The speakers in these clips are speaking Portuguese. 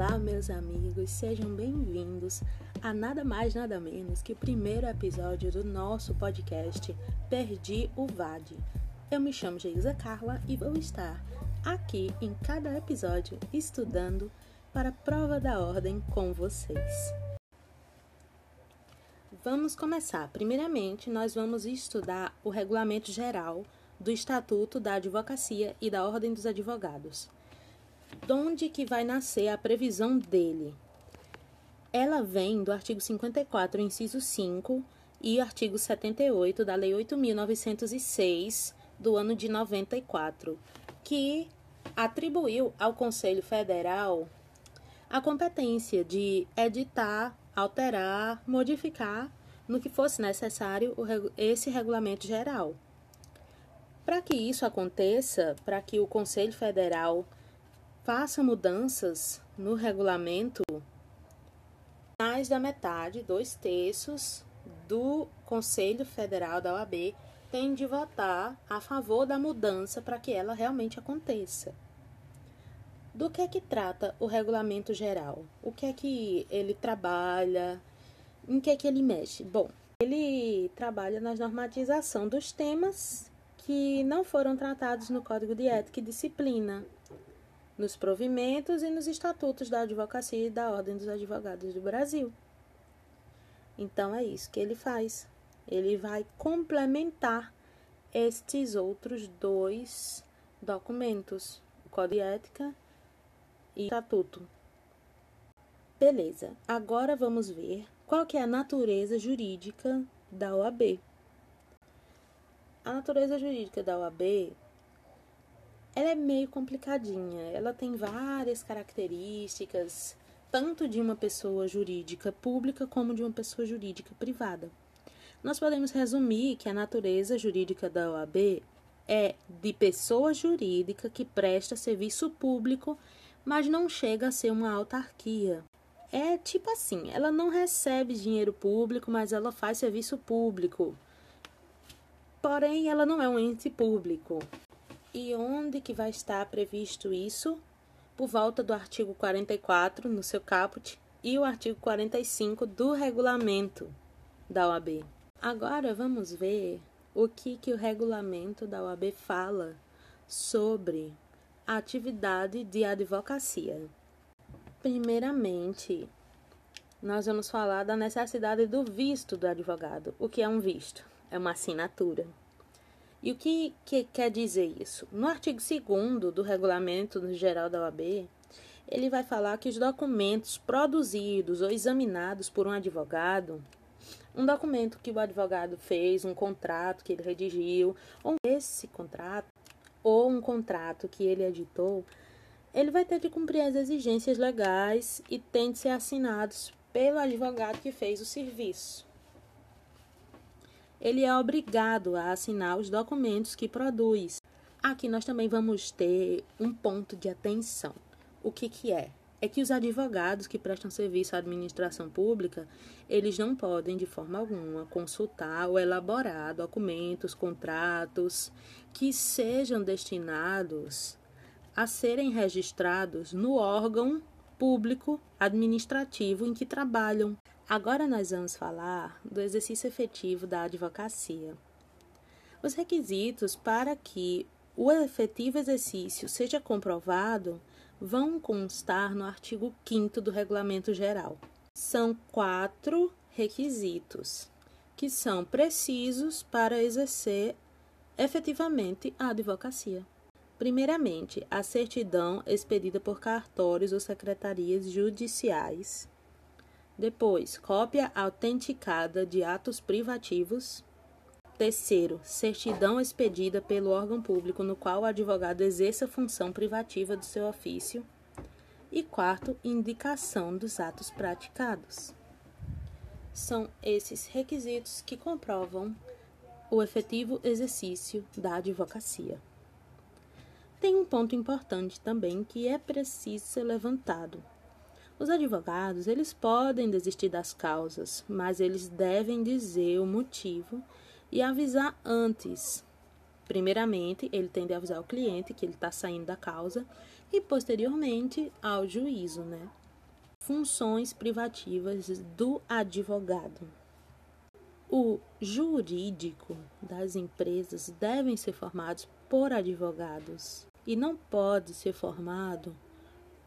Olá, meus amigos, sejam bem-vindos a nada mais, nada menos que o primeiro episódio do nosso podcast Perdi o VAD. Eu me chamo Geisa Carla e vou estar aqui em cada episódio estudando para a prova da ordem com vocês. Vamos começar. Primeiramente, nós vamos estudar o regulamento geral do Estatuto da Advocacia e da Ordem dos Advogados. De onde que vai nascer a previsão dele? Ela vem do artigo 54, inciso 5, e artigo 78 da Lei 8.906 do ano de 94, que atribuiu ao Conselho Federal a competência de editar, alterar, modificar, no que fosse necessário, esse regulamento geral. Para que isso aconteça, para que o Conselho Federal faça mudanças no regulamento, mais da metade, dois terços do Conselho Federal da OAB tem de votar a favor da mudança para que ela realmente aconteça. Do que é que trata o regulamento geral? O que é que ele trabalha? Em que é que ele mexe? Bom, ele trabalha na normatização dos temas que não foram tratados no Código de Ética e Disciplina, nos provimentos e nos estatutos da advocacia e da Ordem dos Advogados do Brasil. Então é isso que ele faz. Ele vai complementar estes outros dois documentos, o Código de Ética e o Estatuto. Beleza. Agora vamos ver qual que é a natureza jurídica da OAB. A natureza jurídica da OAB ela é meio complicadinha. Ela tem várias características, tanto de uma pessoa jurídica pública como de uma pessoa jurídica privada. Nós podemos resumir que a natureza jurídica da OAB é de pessoa jurídica que presta serviço público, mas não chega a ser uma autarquia. É tipo assim, ela não recebe dinheiro público, mas ela faz serviço público. Porém, ela não é um ente público. E onde que vai estar previsto isso? Por volta do artigo 44, no seu caput, e o artigo 45 do regulamento da OAB. Agora vamos ver o que, que o regulamento da OAB fala sobre a atividade de advocacia. Primeiramente, nós vamos falar da necessidade do visto do advogado. O que é um visto? É uma assinatura. E o que, que quer dizer isso? No artigo 2 do Regulamento Geral da OAB, ele vai falar que os documentos produzidos ou examinados por um advogado, um documento que o advogado fez, um contrato que ele redigiu, ou esse contrato, ou um contrato que ele editou, ele vai ter de cumprir as exigências legais e tem de ser assinados pelo advogado que fez o serviço ele é obrigado a assinar os documentos que produz. Aqui nós também vamos ter um ponto de atenção. O que, que é? É que os advogados que prestam serviço à administração pública, eles não podem, de forma alguma, consultar ou elaborar documentos, contratos que sejam destinados a serem registrados no órgão público administrativo em que trabalham. Agora nós vamos falar do exercício efetivo da advocacia. Os requisitos para que o efetivo exercício seja comprovado vão constar no artigo 5 do Regulamento Geral. São quatro requisitos que são precisos para exercer efetivamente a advocacia. Primeiramente, a certidão expedida por cartórios ou secretarias judiciais depois, cópia autenticada de atos privativos. Terceiro, certidão expedida pelo órgão público no qual o advogado exerça função privativa do seu ofício. E quarto, indicação dos atos praticados. São esses requisitos que comprovam o efetivo exercício da advocacia. Tem um ponto importante também que é preciso ser levantado os advogados, eles podem desistir das causas, mas eles devem dizer o motivo e avisar antes. Primeiramente, ele tem de avisar o cliente que ele está saindo da causa e posteriormente ao juízo, né? funções privativas do advogado. O jurídico das empresas devem ser formados por advogados e não pode ser formado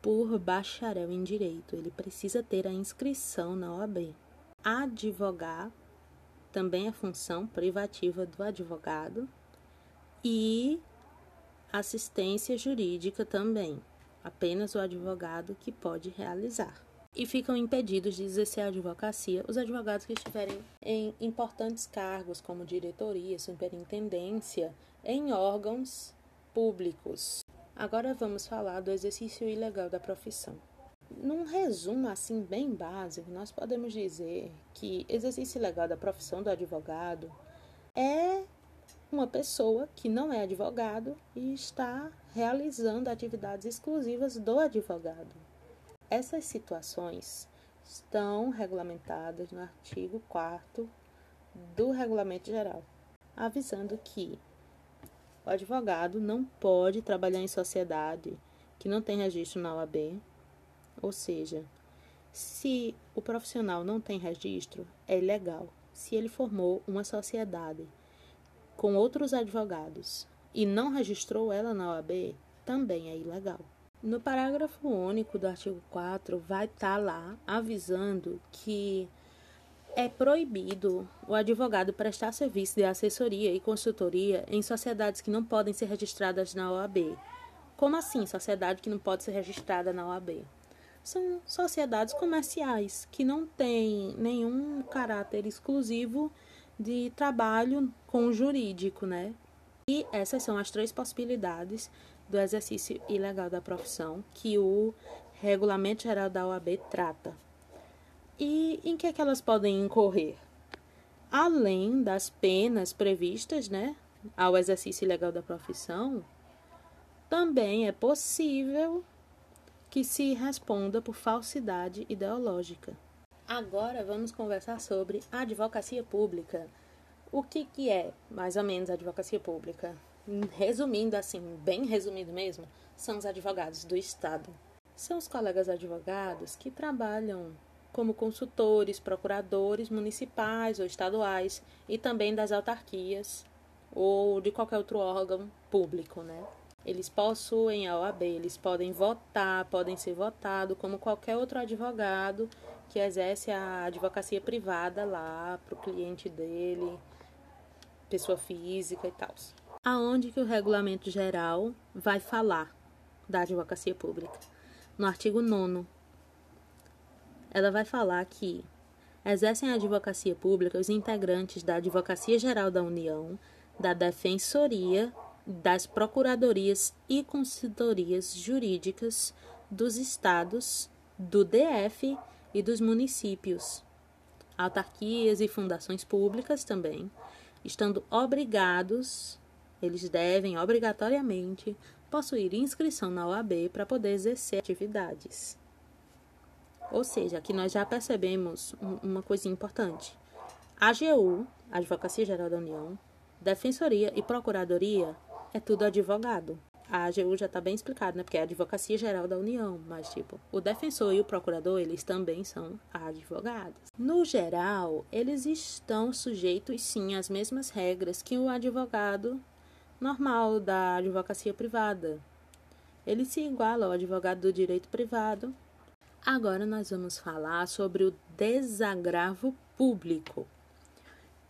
por bacharel em direito. Ele precisa ter a inscrição na OAB. Advogar também é função privativa do advogado e assistência jurídica também, apenas o advogado que pode realizar. E ficam impedidos de exercer a advocacia os advogados que estiverem em importantes cargos, como diretoria, superintendência, em órgãos públicos. Agora vamos falar do exercício ilegal da profissão. Num resumo assim bem básico, nós podemos dizer que exercício ilegal da profissão do advogado é uma pessoa que não é advogado e está realizando atividades exclusivas do advogado. Essas situações estão regulamentadas no artigo 4 do Regulamento Geral, avisando que o advogado não pode trabalhar em sociedade que não tem registro na OAB, ou seja, se o profissional não tem registro, é ilegal. Se ele formou uma sociedade com outros advogados e não registrou ela na OAB, também é ilegal. No parágrafo único do artigo 4, vai estar tá lá avisando que é proibido o advogado prestar serviço de assessoria e consultoria em sociedades que não podem ser registradas na OAB. Como assim, sociedade que não pode ser registrada na OAB? São sociedades comerciais que não têm nenhum caráter exclusivo de trabalho com o jurídico, né? E essas são as três possibilidades do exercício ilegal da profissão que o Regulamento Geral da OAB trata. E em que é que elas podem incorrer? Além das penas previstas, né, ao exercício ilegal da profissão, também é possível que se responda por falsidade ideológica. Agora vamos conversar sobre advocacia pública. O que, que é, mais ou menos, advocacia pública? Resumindo assim, bem resumido mesmo, são os advogados do Estado. São os colegas advogados que trabalham como consultores, procuradores municipais ou estaduais e também das autarquias ou de qualquer outro órgão público, né? Eles possuem a OAB, eles podem votar, podem ser votados como qualquer outro advogado que exerce a advocacia privada lá para o cliente dele, pessoa física e tal. Aonde que o regulamento geral vai falar da advocacia pública? No artigo 9 ela vai falar que exercem a advocacia pública os integrantes da Advocacia Geral da União, da Defensoria, das Procuradorias e Consultorias Jurídicas dos Estados, do DF e dos municípios, autarquias e fundações públicas também, estando obrigados, eles devem obrigatoriamente possuir inscrição na OAB para poder exercer atividades. Ou seja, aqui nós já percebemos uma coisinha importante. A AGU, Advocacia Geral da União, Defensoria e Procuradoria é tudo advogado. A AGU já está bem explicado, né? Porque é a Advocacia Geral da União, mas tipo, o defensor e o procurador, eles também são advogados. No geral, eles estão sujeitos sim às mesmas regras que o advogado normal da advocacia privada. Ele se iguala ao advogado do direito privado Agora nós vamos falar sobre o desagravo público,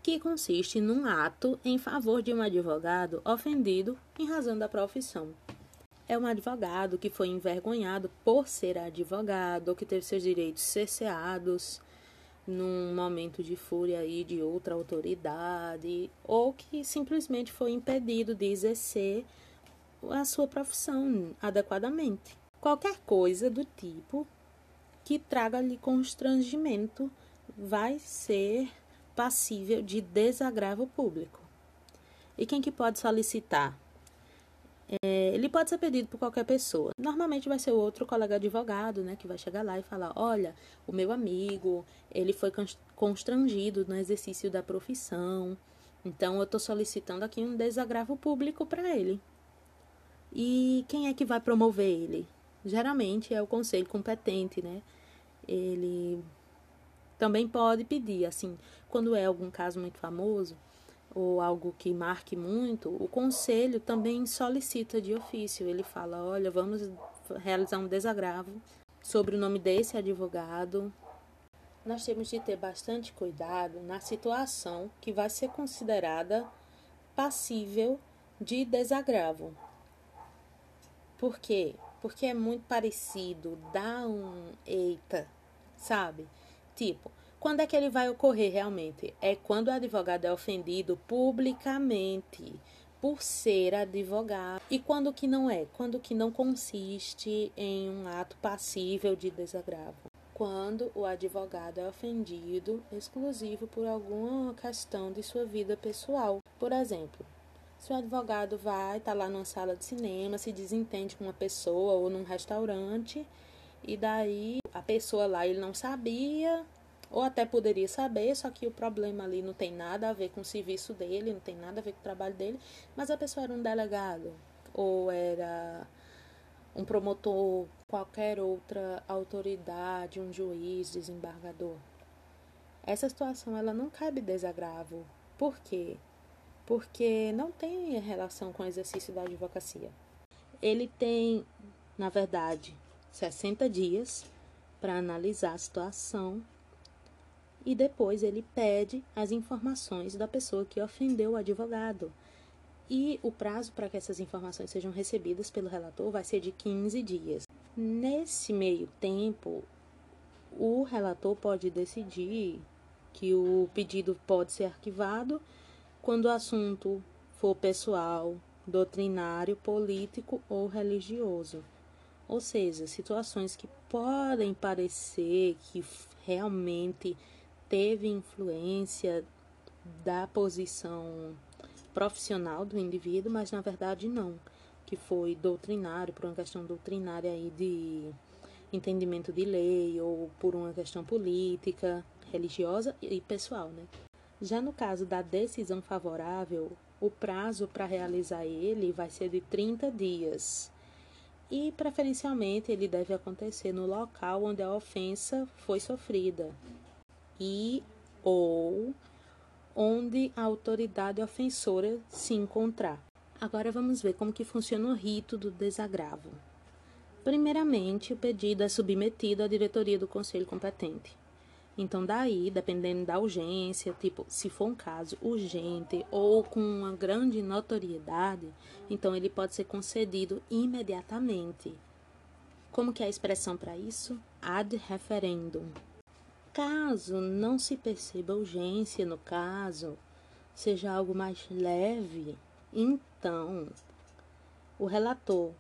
que consiste num ato em favor de um advogado ofendido em razão da profissão. É um advogado que foi envergonhado por ser advogado ou que teve seus direitos cerceados num momento de fúria aí de outra autoridade ou que simplesmente foi impedido de exercer a sua profissão adequadamente. Qualquer coisa do tipo que traga-lhe constrangimento vai ser passível de desagravo público. E quem que pode solicitar? É, ele pode ser pedido por qualquer pessoa. Normalmente vai ser outro colega advogado, né, que vai chegar lá e falar: olha, o meu amigo, ele foi constrangido no exercício da profissão, então eu estou solicitando aqui um desagravo público para ele. E quem é que vai promover ele? Geralmente é o conselho competente, né? ele também pode pedir, assim, quando é algum caso muito famoso ou algo que marque muito, o conselho também solicita de ofício. Ele fala: olha, vamos realizar um desagravo sobre o nome desse advogado. Nós temos de ter bastante cuidado na situação que vai ser considerada passível de desagravo. Por quê? Porque é muito parecido, dá um eita, sabe? Tipo, quando é que ele vai ocorrer realmente? É quando o advogado é ofendido publicamente por ser advogado. E quando que não é? Quando que não consiste em um ato passível de desagravo. Quando o advogado é ofendido exclusivo por alguma questão de sua vida pessoal. Por exemplo, se o advogado vai, está lá numa sala de cinema, se desentende com uma pessoa ou num restaurante, e daí a pessoa lá ele não sabia, ou até poderia saber, só que o problema ali não tem nada a ver com o serviço dele, não tem nada a ver com o trabalho dele, mas a pessoa era um delegado, ou era um promotor, qualquer outra autoridade, um juiz, desembargador. Essa situação ela não cabe desagravo. Por quê? Porque não tem relação com o exercício da advocacia. Ele tem, na verdade, 60 dias para analisar a situação e depois ele pede as informações da pessoa que ofendeu o advogado. E o prazo para que essas informações sejam recebidas pelo relator vai ser de 15 dias. Nesse meio tempo, o relator pode decidir que o pedido pode ser arquivado quando o assunto for pessoal, doutrinário, político ou religioso. Ou seja, situações que podem parecer que realmente teve influência da posição profissional do indivíduo, mas na verdade não, que foi doutrinário, por uma questão doutrinária aí de entendimento de lei ou por uma questão política, religiosa e pessoal, né? Já no caso da decisão favorável, o prazo para realizar ele vai ser de 30 dias. E, preferencialmente, ele deve acontecer no local onde a ofensa foi sofrida e ou onde a autoridade ofensora se encontrar. Agora vamos ver como que funciona o rito do desagravo. Primeiramente, o pedido é submetido à diretoria do conselho competente. Então, daí, dependendo da urgência, tipo, se for um caso urgente ou com uma grande notoriedade, então ele pode ser concedido imediatamente. Como que é a expressão para isso? Ad referendum. Caso não se perceba urgência no caso, seja algo mais leve, então o relator,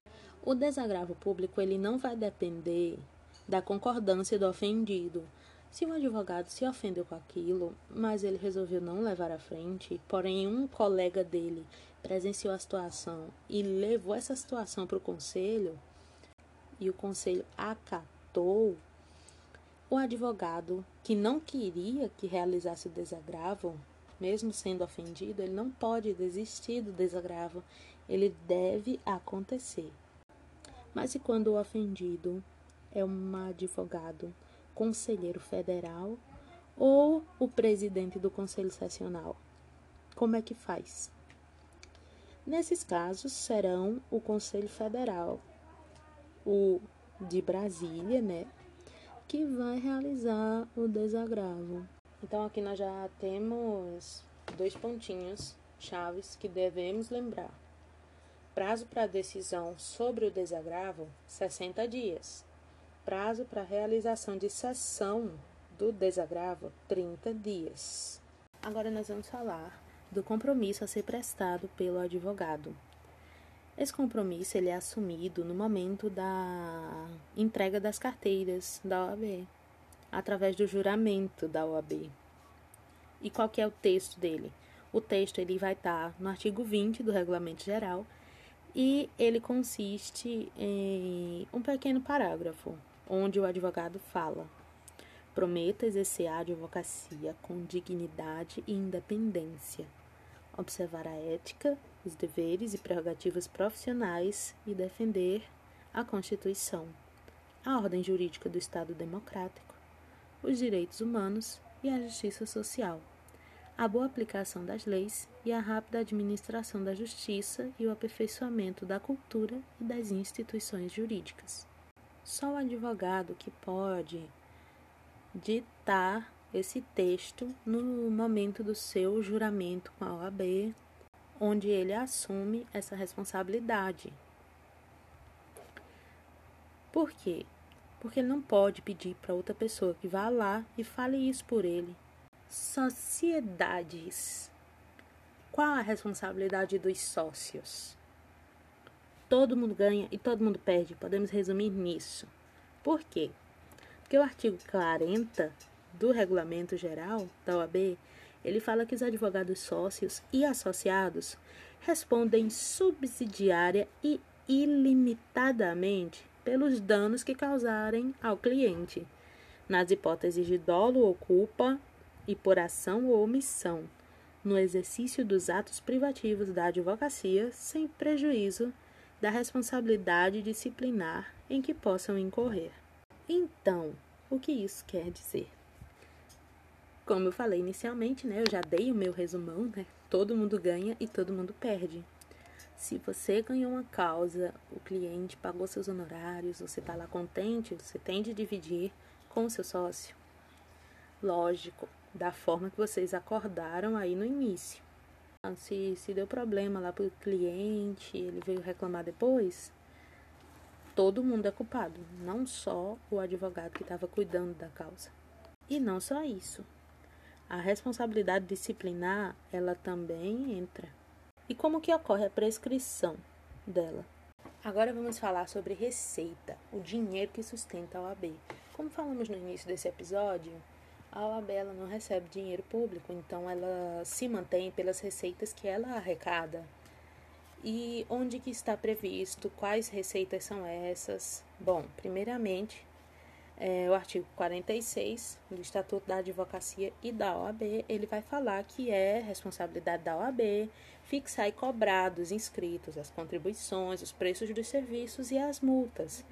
o desagravo público ele não vai depender da concordância do ofendido, se um advogado se ofendeu com aquilo, mas ele resolveu não levar à frente, porém um colega dele presenciou a situação e levou essa situação para o conselho, e o conselho acatou, o advogado que não queria que realizasse o desagravo, mesmo sendo ofendido, ele não pode desistir do desagravo, ele deve acontecer. Mas e quando o ofendido é um advogado conselheiro federal ou o presidente do conselho sessional. Como é que faz? Nesses casos serão o Conselho Federal, o de Brasília, né, que vai realizar o desagravo. Então aqui nós já temos dois pontinhos chaves que devemos lembrar. Prazo para decisão sobre o desagravo 60 dias. Prazo para realização de sessão do desagravo: 30 dias. Agora nós vamos falar do compromisso a ser prestado pelo advogado. Esse compromisso ele é assumido no momento da entrega das carteiras da OAB, através do juramento da OAB. E qual que é o texto dele? O texto ele vai estar no artigo 20 do Regulamento Geral e ele consiste em um pequeno parágrafo onde o advogado fala: Prometa exercer a advocacia com dignidade e independência, observar a ética, os deveres e prerrogativas profissionais e defender a Constituição, a ordem jurídica do Estado democrático os direitos humanos e a justiça social, a boa aplicação das leis e a rápida administração da justiça e o aperfeiçoamento da cultura e das instituições jurídicas. Só o advogado que pode ditar esse texto no momento do seu juramento com a OAB, onde ele assume essa responsabilidade. Por quê? Porque ele não pode pedir para outra pessoa que vá lá e fale isso por ele. Sociedades. Qual a responsabilidade dos sócios? Todo mundo ganha e todo mundo perde. Podemos resumir nisso. Por quê? Porque o artigo 40 do Regulamento Geral da OAB, ele fala que os advogados sócios e associados respondem subsidiária e ilimitadamente pelos danos que causarem ao cliente, nas hipóteses de dolo ou culpa e por ação ou omissão, no exercício dos atos privativos da advocacia, sem prejuízo da responsabilidade disciplinar em que possam incorrer. Então, o que isso quer dizer? Como eu falei inicialmente, né, eu já dei o meu resumão, né? Todo mundo ganha e todo mundo perde. Se você ganhou uma causa, o cliente pagou seus honorários, você está lá contente, você tem de dividir com o seu sócio. Lógico, da forma que vocês acordaram aí no início. Se, se deu problema lá para o cliente, ele veio reclamar depois, todo mundo é culpado, não só o advogado que estava cuidando da causa. E não só isso. A responsabilidade disciplinar, ela também entra. E como que ocorre a prescrição dela? Agora vamos falar sobre receita, o dinheiro que sustenta a OAB. Como falamos no início desse episódio, a OAB não recebe dinheiro público, então ela se mantém pelas receitas que ela arrecada. E onde que está previsto? Quais receitas são essas? Bom, primeiramente, é, o artigo 46 do Estatuto da Advocacia e da OAB, ele vai falar que é responsabilidade da OAB fixar e cobrar dos inscritos as contribuições, os preços dos serviços e as multas.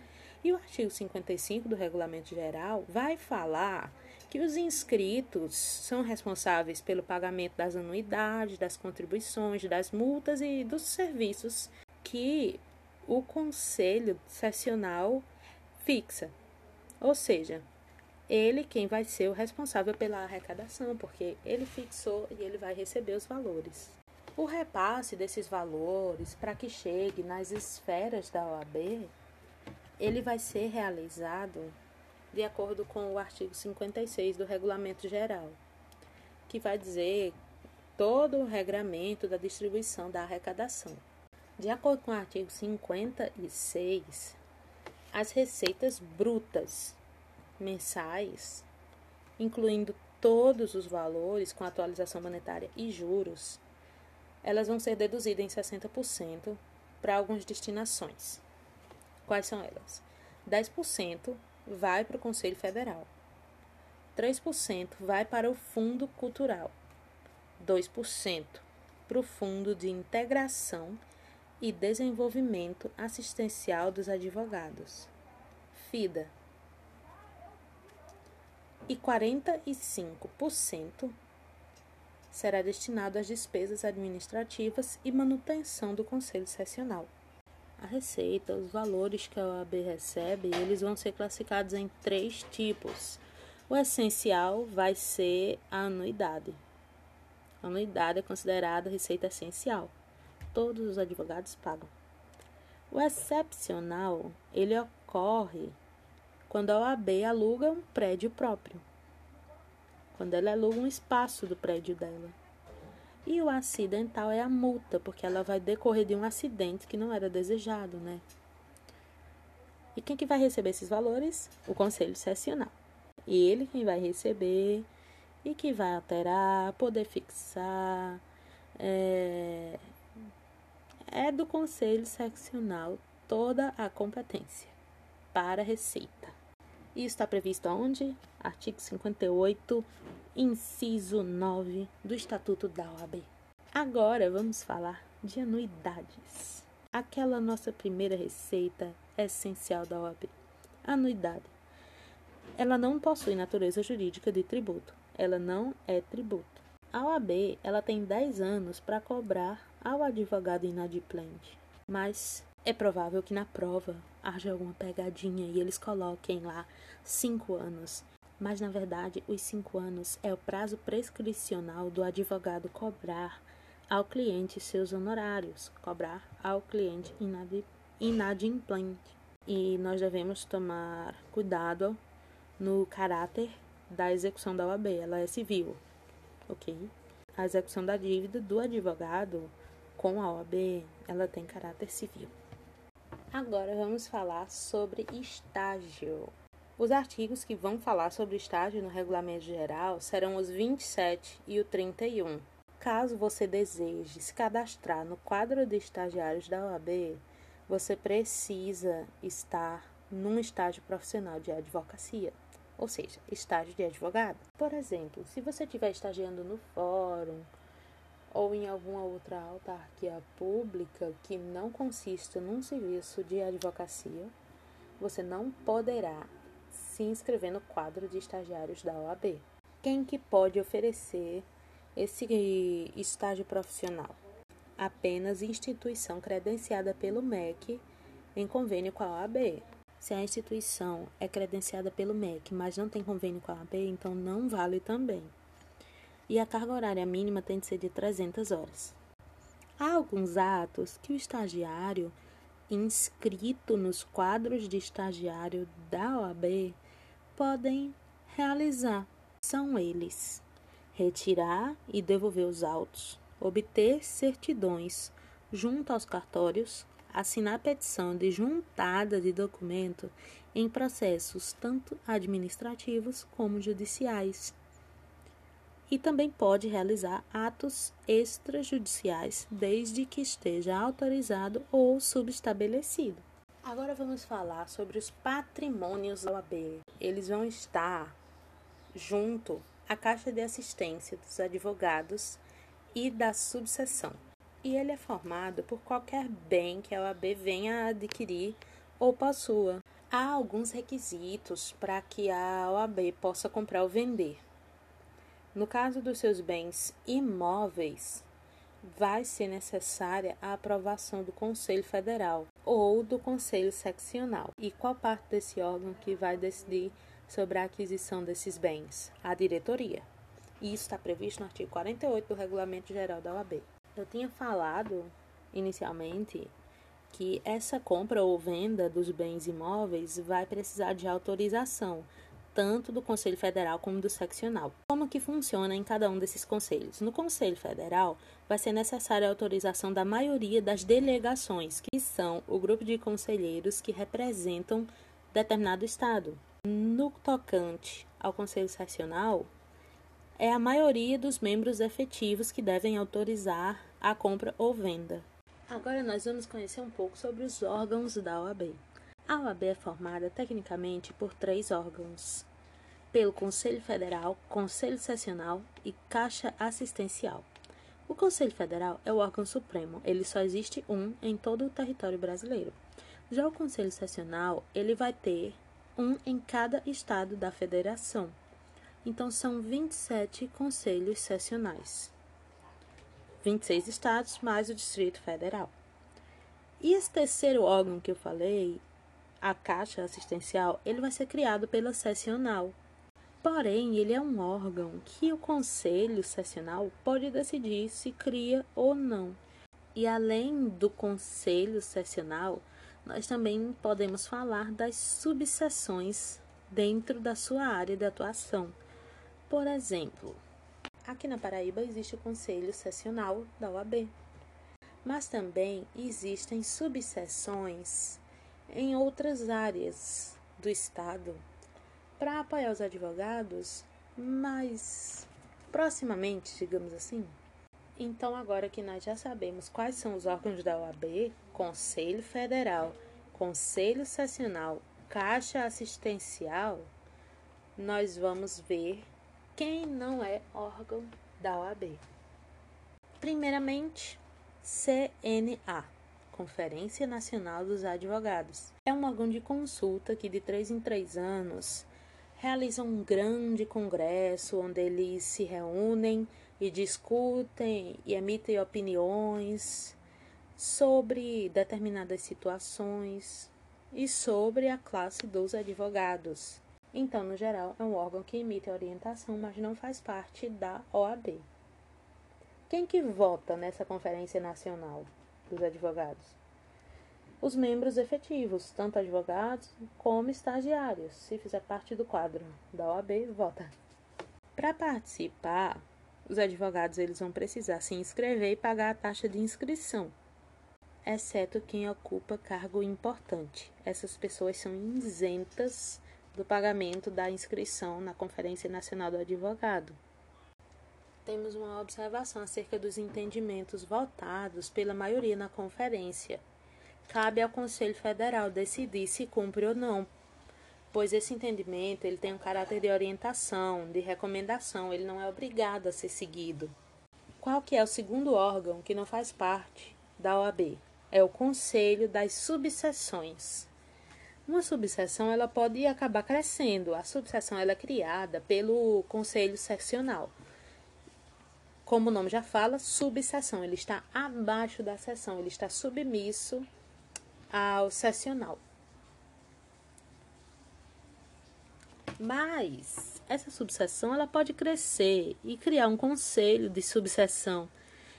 E o artigo 55 do Regulamento Geral vai falar que os inscritos são responsáveis pelo pagamento das anuidades, das contribuições, das multas e dos serviços que o Conselho Sessional fixa. Ou seja, ele quem vai ser o responsável pela arrecadação, porque ele fixou e ele vai receber os valores. O repasse desses valores para que chegue nas esferas da OAB, ele vai ser realizado de acordo com o artigo 56 do Regulamento Geral, que vai dizer todo o regramento da distribuição da arrecadação. De acordo com o artigo 56, as receitas brutas mensais, incluindo todos os valores com atualização monetária e juros, elas vão ser deduzidas em 60% para algumas destinações. Quais são elas? 10% vai para o Conselho Federal, 3% vai para o Fundo Cultural, 2% para o Fundo de Integração e Desenvolvimento Assistencial dos Advogados, FIDA, e 45% será destinado às despesas administrativas e manutenção do Conselho Sessional. A receita, os valores que a OAB recebe, eles vão ser classificados em três tipos. O essencial vai ser a anuidade. A anuidade é considerada receita essencial todos os advogados pagam. O excepcional, ele ocorre quando a OAB aluga um prédio próprio, quando ela aluga um espaço do prédio dela. E o acidental é a multa, porque ela vai decorrer de um acidente que não era desejado, né? E quem que vai receber esses valores? O conselho sessional. E ele quem vai receber e que vai alterar, poder fixar, é, é do Conselho Seccional toda a competência para Receita. Isso está previsto onde? Artigo 58, inciso 9 do Estatuto da OAB. Agora vamos falar de anuidades. Aquela nossa primeira receita essencial da OAB. Anuidade. ela não possui natureza jurídica de tributo. Ela não é tributo. A OAB, ela tem 10 anos para cobrar ao advogado inadimplente, mas é provável que na prova haja alguma pegadinha e eles coloquem lá 5 anos. Mas na verdade, os 5 anos é o prazo prescricional do advogado cobrar ao cliente seus honorários, cobrar ao cliente inadimplente. E nós devemos tomar cuidado no caráter da execução da OAB, ela é civil, ok? A execução da dívida do advogado com a OAB, ela tem caráter civil. Agora vamos falar sobre estágio. Os artigos que vão falar sobre estágio no regulamento geral serão os 27 e o 31. Caso você deseje se cadastrar no quadro de estagiários da OAB, você precisa estar num estágio profissional de advocacia ou seja, estágio de advogado. Por exemplo, se você estiver estagiando no fórum ou em alguma outra autarquia pública que não consista num serviço de advocacia, você não poderá se inscrever no quadro de estagiários da OAB. Quem que pode oferecer esse estágio profissional? Apenas instituição credenciada pelo MEC em convênio com a OAB. Se a instituição é credenciada pelo MEC, mas não tem convênio com a AB, então não vale também. E a carga horária mínima tem de ser de 300 horas. Há alguns atos que o estagiário inscrito nos quadros de estagiário da OAB podem realizar. São eles: retirar e devolver os autos, obter certidões junto aos cartórios, assinar petição de juntada de documento em processos tanto administrativos como judiciais. E também pode realizar atos extrajudiciais desde que esteja autorizado ou subestabelecido. Agora vamos falar sobre os patrimônios da OAB. Eles vão estar junto à Caixa de Assistência dos Advogados e da Subseção e ele é formado por qualquer bem que a OAB venha a adquirir ou possua. Há alguns requisitos para que a OAB possa comprar ou vender. No caso dos seus bens imóveis, vai ser necessária a aprovação do Conselho Federal ou do Conselho Seccional. E qual parte desse órgão que vai decidir sobre a aquisição desses bens? A diretoria. Isso está previsto no artigo 48 do Regulamento Geral da OAB. Eu tinha falado inicialmente que essa compra ou venda dos bens imóveis vai precisar de autorização, tanto do Conselho Federal como do seccional. Como que funciona em cada um desses conselhos? No Conselho Federal, vai ser necessária a autorização da maioria das delegações, que são o grupo de conselheiros que representam determinado estado. No tocante ao Conselho Seccional, é a maioria dos membros efetivos que devem autorizar a compra ou venda. Agora nós vamos conhecer um pouco sobre os órgãos da OAB. A OAB é formada tecnicamente por três órgãos: pelo Conselho Federal, Conselho Sessional e Caixa Assistencial. O Conselho Federal é o órgão supremo, ele só existe um em todo o território brasileiro. Já o Conselho Sessional, ele vai ter um em cada estado da federação. Então são 27 conselhos sessionais. 26 estados mais o Distrito Federal. E esse terceiro órgão que eu falei, a Caixa Assistencial, ele vai ser criado pela sessional. Porém, ele é um órgão que o Conselho Sessional pode decidir se cria ou não. E além do Conselho Sessional, nós também podemos falar das subseções dentro da sua área de atuação. Por exemplo, Aqui na Paraíba existe o Conselho Sessional da OAB, mas também existem subseções em outras áreas do Estado para apoiar os advogados mais proximamente, digamos assim. Então, agora que nós já sabemos quais são os órgãos da OAB, Conselho Federal, Conselho Sessional, Caixa Assistencial, nós vamos ver quem não é órgão da OAB. Primeiramente, CNA, Conferência Nacional dos Advogados. É um órgão de consulta que de três em três anos realizam um grande congresso onde eles se reúnem e discutem e emitem opiniões sobre determinadas situações e sobre a classe dos advogados. Então, no geral, é um órgão que emite orientação, mas não faz parte da OAB. Quem que vota nessa Conferência Nacional dos Advogados? Os membros efetivos, tanto advogados como estagiários. Se fizer parte do quadro da OAB, vota. Para participar, os advogados eles vão precisar se inscrever e pagar a taxa de inscrição, exceto quem ocupa cargo importante. Essas pessoas são isentas do pagamento da inscrição na Conferência Nacional do Advogado. Temos uma observação acerca dos entendimentos votados pela maioria na conferência. Cabe ao Conselho Federal decidir se cumpre ou não, pois esse entendimento ele tem um caráter de orientação, de recomendação, ele não é obrigado a ser seguido. Qual que é o segundo órgão que não faz parte da OAB? É o Conselho das Subseções. Uma subseção ela pode acabar crescendo. A subseção ela é criada pelo conselho seccional. Como o nome já fala, subseção, ele está abaixo da seção, ele está submisso ao seccional. Mas essa subseção ela pode crescer e criar um conselho de subseção.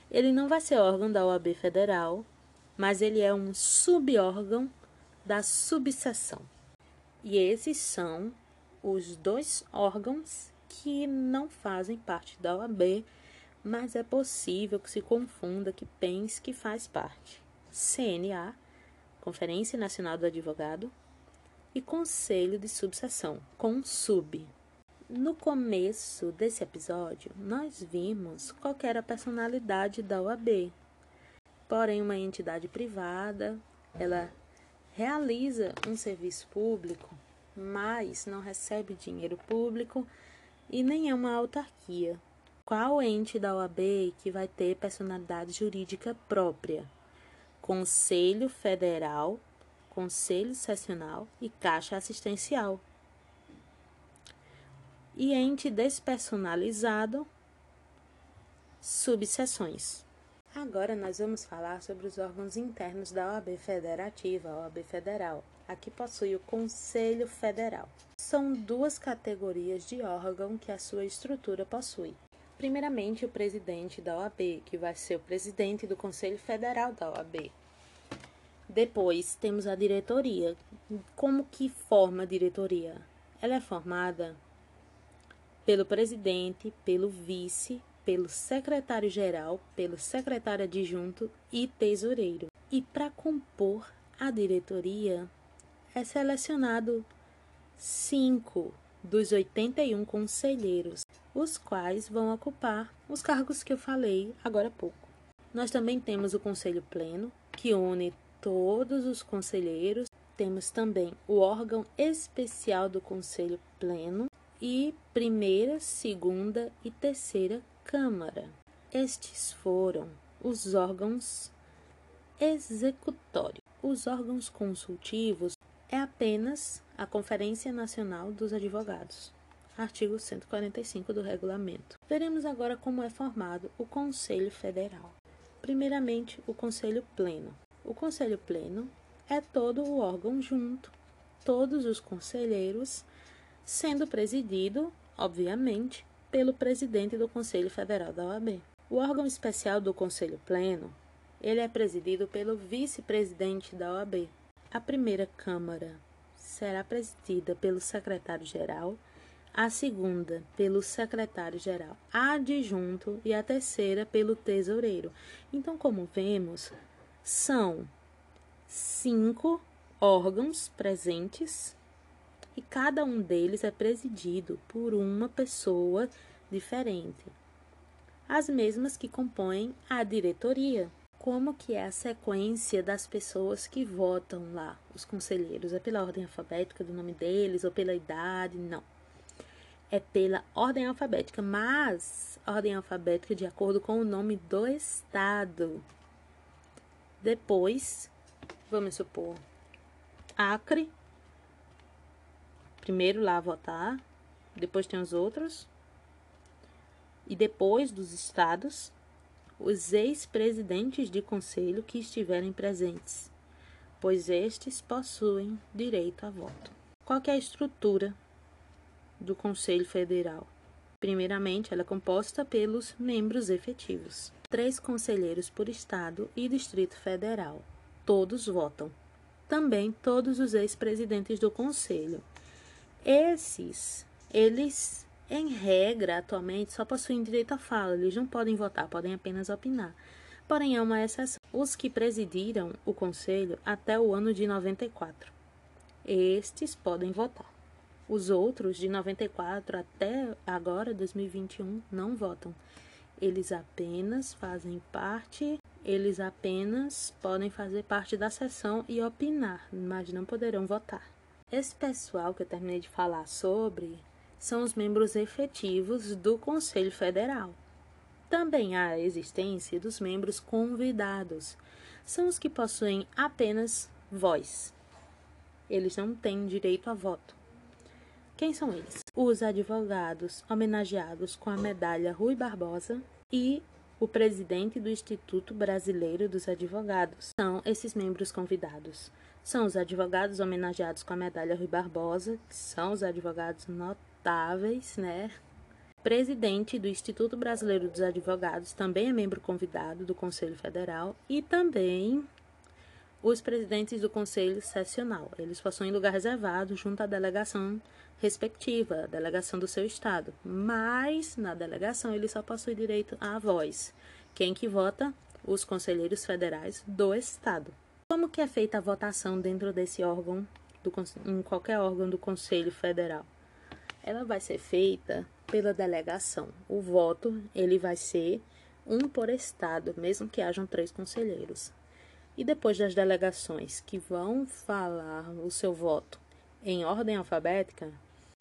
Ele não vai ser órgão da OAB federal, mas ele é um subórgão da subseção. E esses são os dois órgãos que não fazem parte da OAB, mas é possível que se confunda, que pense que faz parte. CNA, Conferência Nacional do Advogado, e Conselho de Subseção, CONSUB. No começo desse episódio, nós vimos qual era a personalidade da OAB. Porém, uma entidade privada, ela realiza um serviço público, mas não recebe dinheiro público e nem é uma autarquia. Qual ente da OAB que vai ter personalidade jurídica própria? Conselho Federal, Conselho Sessional e Caixa Assistencial. E ente despersonalizado, subseções. Agora nós vamos falar sobre os órgãos internos da OAB Federativa, OAB Federal. Aqui possui o Conselho Federal. São duas categorias de órgão que a sua estrutura possui. Primeiramente, o presidente da OAB, que vai ser o presidente do Conselho Federal da OAB. Depois, temos a diretoria. Como que forma a diretoria? Ela é formada pelo presidente, pelo vice, pelo secretário-geral, pelo secretário adjunto e tesoureiro. E para compor a diretoria, é selecionado cinco dos 81 conselheiros, os quais vão ocupar os cargos que eu falei agora há pouco. Nós também temos o Conselho Pleno, que une todos os conselheiros. Temos também o órgão especial do Conselho Pleno e primeira, segunda e terceira Câmara. Estes foram os órgãos executórios. Os órgãos consultivos é apenas a Conferência Nacional dos Advogados, artigo 145 do regulamento. Veremos agora como é formado o Conselho Federal. Primeiramente, o Conselho Pleno. O Conselho Pleno é todo o órgão junto, todos os conselheiros, sendo presidido, obviamente, pelo presidente do Conselho Federal da OAB. O órgão especial do Conselho Pleno, ele é presidido pelo vice-presidente da OAB. A primeira Câmara será presidida pelo secretário-geral, a segunda pelo secretário-geral adjunto e a terceira pelo tesoureiro. Então, como vemos, são cinco órgãos presentes e cada um deles é presidido por uma pessoa diferente. As mesmas que compõem a diretoria. Como que é a sequência das pessoas que votam lá, os conselheiros? É pela ordem alfabética do nome deles ou pela idade? Não. É pela ordem alfabética, mas ordem alfabética de acordo com o nome do estado. Depois, vamos supor, Acre, primeiro lá votar, depois tem os outros, e depois dos estados, os ex-presidentes de conselho que estiverem presentes, pois estes possuem direito a voto. Qual é a estrutura do Conselho Federal? Primeiramente, ela é composta pelos membros efetivos, três conselheiros por estado e Distrito Federal. Todos votam. Também todos os ex-presidentes do conselho. Esses, eles em regra, atualmente, só possuem direito à fala, eles não podem votar, podem apenas opinar. Porém, é uma exceção. Os que presidiram o Conselho até o ano de 94. Estes podem votar. Os outros, de 94 até agora, 2021, não votam. Eles apenas fazem parte, eles apenas podem fazer parte da sessão e opinar, mas não poderão votar. Esse pessoal que eu terminei de falar sobre são os membros efetivos do Conselho Federal. Também há a existência dos membros convidados. São os que possuem apenas voz. Eles não têm direito a voto. Quem são eles? Os advogados homenageados com a medalha Rui Barbosa e o presidente do Instituto Brasileiro dos Advogados. São esses membros convidados. São os advogados homenageados com a medalha Rui Barbosa, que são os advogados notáveis né? Presidente do Instituto Brasileiro dos Advogados, também é membro convidado do Conselho Federal e também os presidentes do Conselho Sessional. Eles possuem lugar reservado junto à delegação respectiva, delegação do seu estado. Mas na delegação ele só possui direito à voz. Quem que vota? Os conselheiros federais do estado. Como que é feita a votação dentro desse órgão, do, em qualquer órgão do Conselho Federal? ela vai ser feita pela delegação. O voto ele vai ser um por estado, mesmo que hajam três conselheiros. E depois das delegações que vão falar o seu voto em ordem alfabética,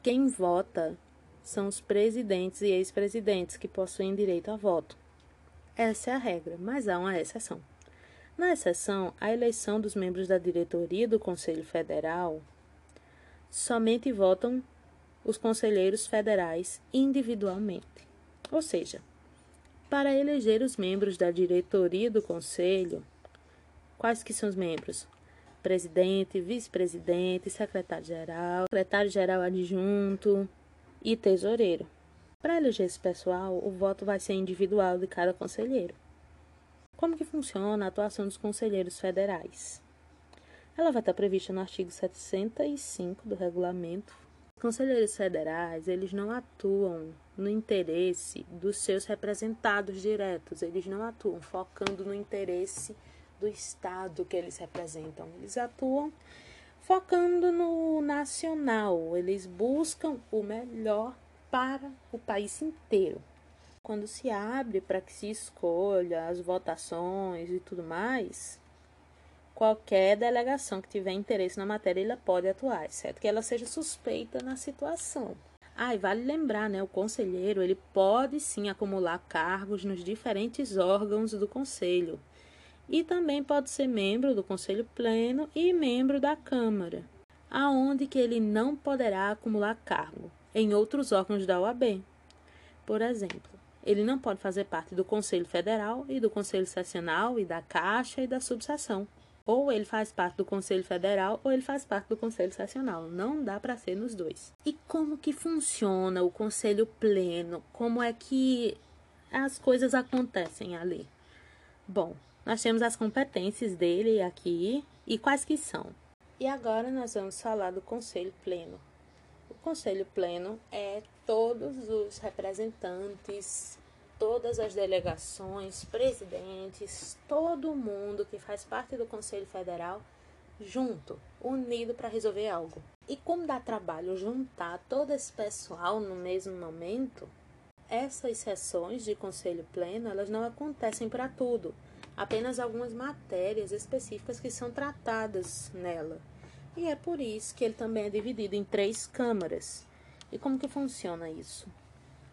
quem vota são os presidentes e ex-presidentes que possuem direito a voto. Essa é a regra, mas há uma exceção. Na exceção, a eleição dos membros da diretoria do Conselho Federal somente votam os conselheiros federais individualmente. Ou seja, para eleger os membros da diretoria do conselho, quais que são os membros? Presidente, vice-presidente, secretário-geral, secretário-geral adjunto e tesoureiro. Para eleger esse pessoal, o voto vai ser individual de cada conselheiro. Como que funciona a atuação dos conselheiros federais? Ela vai estar prevista no artigo 705 do regulamento conselheiros federais, eles não atuam no interesse dos seus representados diretos, eles não atuam focando no interesse do estado que eles representam. Eles atuam focando no nacional, eles buscam o melhor para o país inteiro. Quando se abre para que se escolha as votações e tudo mais, qualquer delegação que tiver interesse na matéria, ela pode atuar, exceto que ela seja suspeita na situação. Ah, e vale lembrar, né, o conselheiro, ele pode sim acumular cargos nos diferentes órgãos do conselho. E também pode ser membro do conselho pleno e membro da Câmara. Aonde que ele não poderá acumular cargo? Em outros órgãos da OAB. Por exemplo, ele não pode fazer parte do Conselho Federal e do Conselho Sessional e da Caixa e da subseção. Ou ele faz parte do Conselho Federal ou ele faz parte do Conselho Sessional. Não dá para ser nos dois. E como que funciona o Conselho Pleno? Como é que as coisas acontecem ali? Bom, nós temos as competências dele aqui e quais que são. E agora nós vamos falar do Conselho Pleno. O Conselho Pleno é todos os representantes todas as delegações, presidentes, todo mundo que faz parte do Conselho Federal junto, unido para resolver algo. E como dá trabalho juntar todo esse pessoal no mesmo momento, essas sessões de conselho pleno, elas não acontecem para tudo. Apenas algumas matérias específicas que são tratadas nela. E é por isso que ele também é dividido em três câmaras. E como que funciona isso?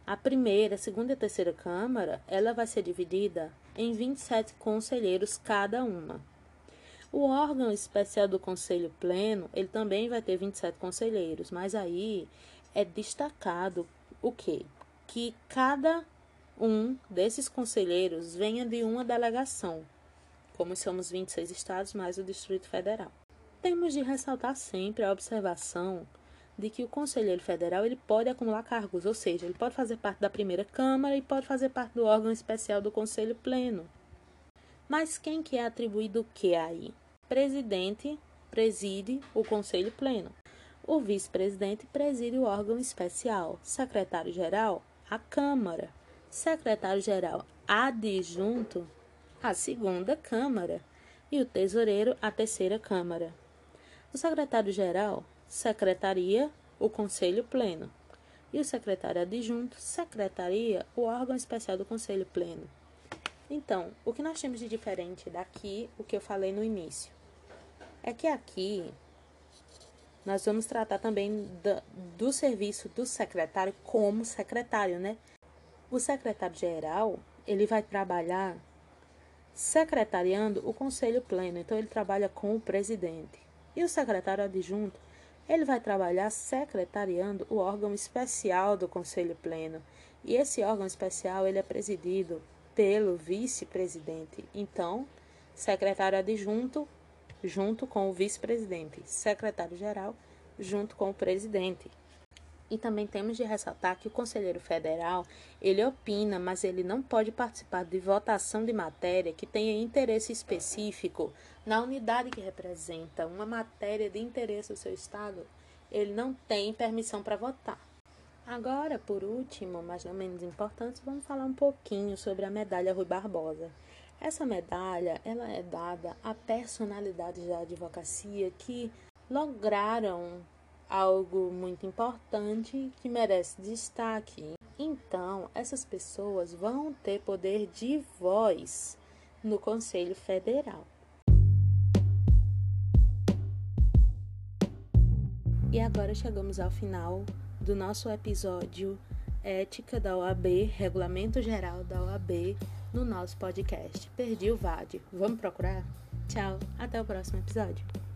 A primeira, a segunda e a terceira Câmara, ela vai ser dividida em 27 conselheiros cada uma. O órgão especial do Conselho Pleno, ele também vai ter 27 conselheiros, mas aí é destacado o quê? Que cada um desses conselheiros venha de uma delegação, como somos 26 estados mais o Distrito Federal. Temos de ressaltar sempre a observação de que o conselheiro federal ele pode acumular cargos, ou seja, ele pode fazer parte da primeira Câmara e pode fazer parte do órgão especial do Conselho Pleno. Mas quem que é atribuído o que aí? Presidente preside o Conselho Pleno. O vice-presidente preside o órgão especial. Secretário-geral, a Câmara. Secretário-geral adjunto, a segunda Câmara. E o tesoureiro, a terceira Câmara. O secretário-geral secretaria o Conselho Pleno. E o secretário adjunto secretaria o órgão especial do Conselho Pleno. Então, o que nós temos de diferente daqui, o que eu falei no início, é que aqui nós vamos tratar também do, do serviço do secretário como secretário, né? O secretário-geral, ele vai trabalhar secretariando o conselho pleno, então ele trabalha com o presidente. E o secretário adjunto, ele vai trabalhar secretariando o órgão especial do conselho pleno. E esse órgão especial, ele é presidido pelo vice-presidente. Então, secretário adjunto junto com o vice-presidente, secretário-geral junto com o presidente. E também temos de ressaltar que o conselheiro federal, ele opina, mas ele não pode participar de votação de matéria que tenha interesse específico na unidade que representa uma matéria de interesse do seu estado. Ele não tem permissão para votar. Agora, por último, mas não menos importante, vamos falar um pouquinho sobre a medalha Rui Barbosa. Essa medalha, ela é dada a personalidades da advocacia que lograram algo muito importante que merece destaque. Então, essas pessoas vão ter poder de voz no Conselho Federal. E agora chegamos ao final do nosso episódio Ética da OAB, Regulamento Geral da OAB, no nosso podcast. Perdi o VAD. Vamos procurar? Tchau, até o próximo episódio.